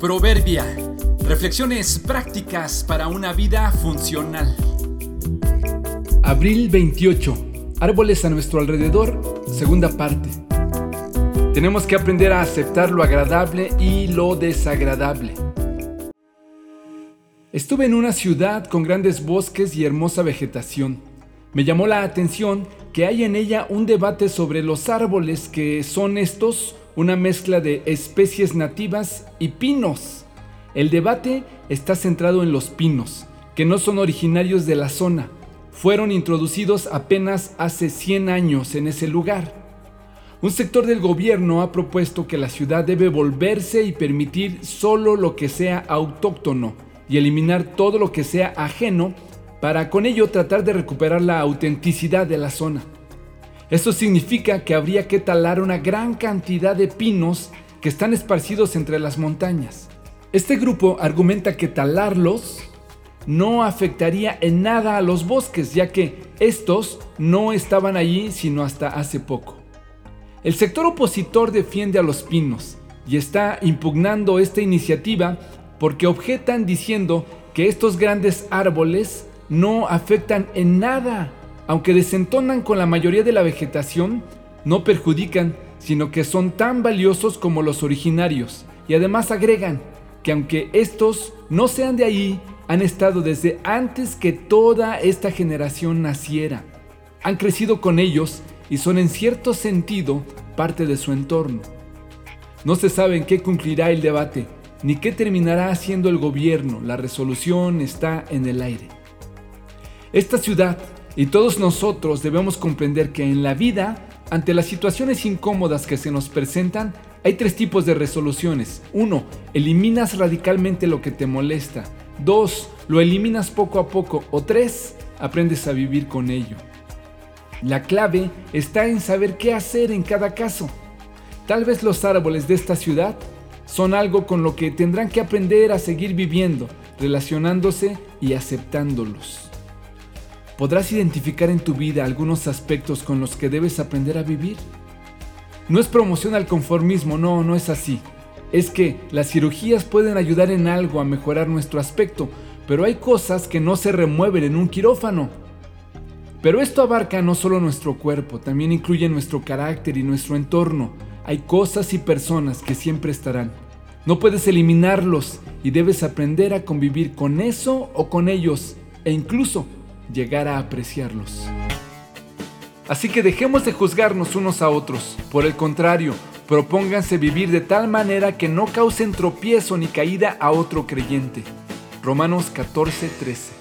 Proverbia. Reflexiones prácticas para una vida funcional. Abril 28. Árboles a nuestro alrededor. Segunda parte. Tenemos que aprender a aceptar lo agradable y lo desagradable. Estuve en una ciudad con grandes bosques y hermosa vegetación. Me llamó la atención que hay en ella un debate sobre los árboles que son estos una mezcla de especies nativas y pinos. El debate está centrado en los pinos, que no son originarios de la zona. Fueron introducidos apenas hace 100 años en ese lugar. Un sector del gobierno ha propuesto que la ciudad debe volverse y permitir solo lo que sea autóctono y eliminar todo lo que sea ajeno para con ello tratar de recuperar la autenticidad de la zona. Esto significa que habría que talar una gran cantidad de pinos que están esparcidos entre las montañas. Este grupo argumenta que talarlos no afectaría en nada a los bosques, ya que estos no estaban allí sino hasta hace poco. El sector opositor defiende a los pinos y está impugnando esta iniciativa porque objetan diciendo que estos grandes árboles no afectan en nada aunque desentonan con la mayoría de la vegetación, no perjudican, sino que son tan valiosos como los originarios, y además agregan que aunque estos no sean de ahí, han estado desde antes que toda esta generación naciera. Han crecido con ellos y son en cierto sentido parte de su entorno. No se sabe qué cumplirá el debate, ni qué terminará haciendo el gobierno. La resolución está en el aire. Esta ciudad y todos nosotros debemos comprender que en la vida, ante las situaciones incómodas que se nos presentan, hay tres tipos de resoluciones. Uno, eliminas radicalmente lo que te molesta. Dos, lo eliminas poco a poco. O tres, aprendes a vivir con ello. La clave está en saber qué hacer en cada caso. Tal vez los árboles de esta ciudad son algo con lo que tendrán que aprender a seguir viviendo, relacionándose y aceptándolos podrás identificar en tu vida algunos aspectos con los que debes aprender a vivir. No es promoción al conformismo, no, no es así. Es que las cirugías pueden ayudar en algo a mejorar nuestro aspecto, pero hay cosas que no se remueven en un quirófano. Pero esto abarca no solo nuestro cuerpo, también incluye nuestro carácter y nuestro entorno. Hay cosas y personas que siempre estarán. No puedes eliminarlos y debes aprender a convivir con eso o con ellos e incluso llegar a apreciarlos. Así que dejemos de juzgarnos unos a otros. Por el contrario, propónganse vivir de tal manera que no causen tropiezo ni caída a otro creyente. Romanos 14:13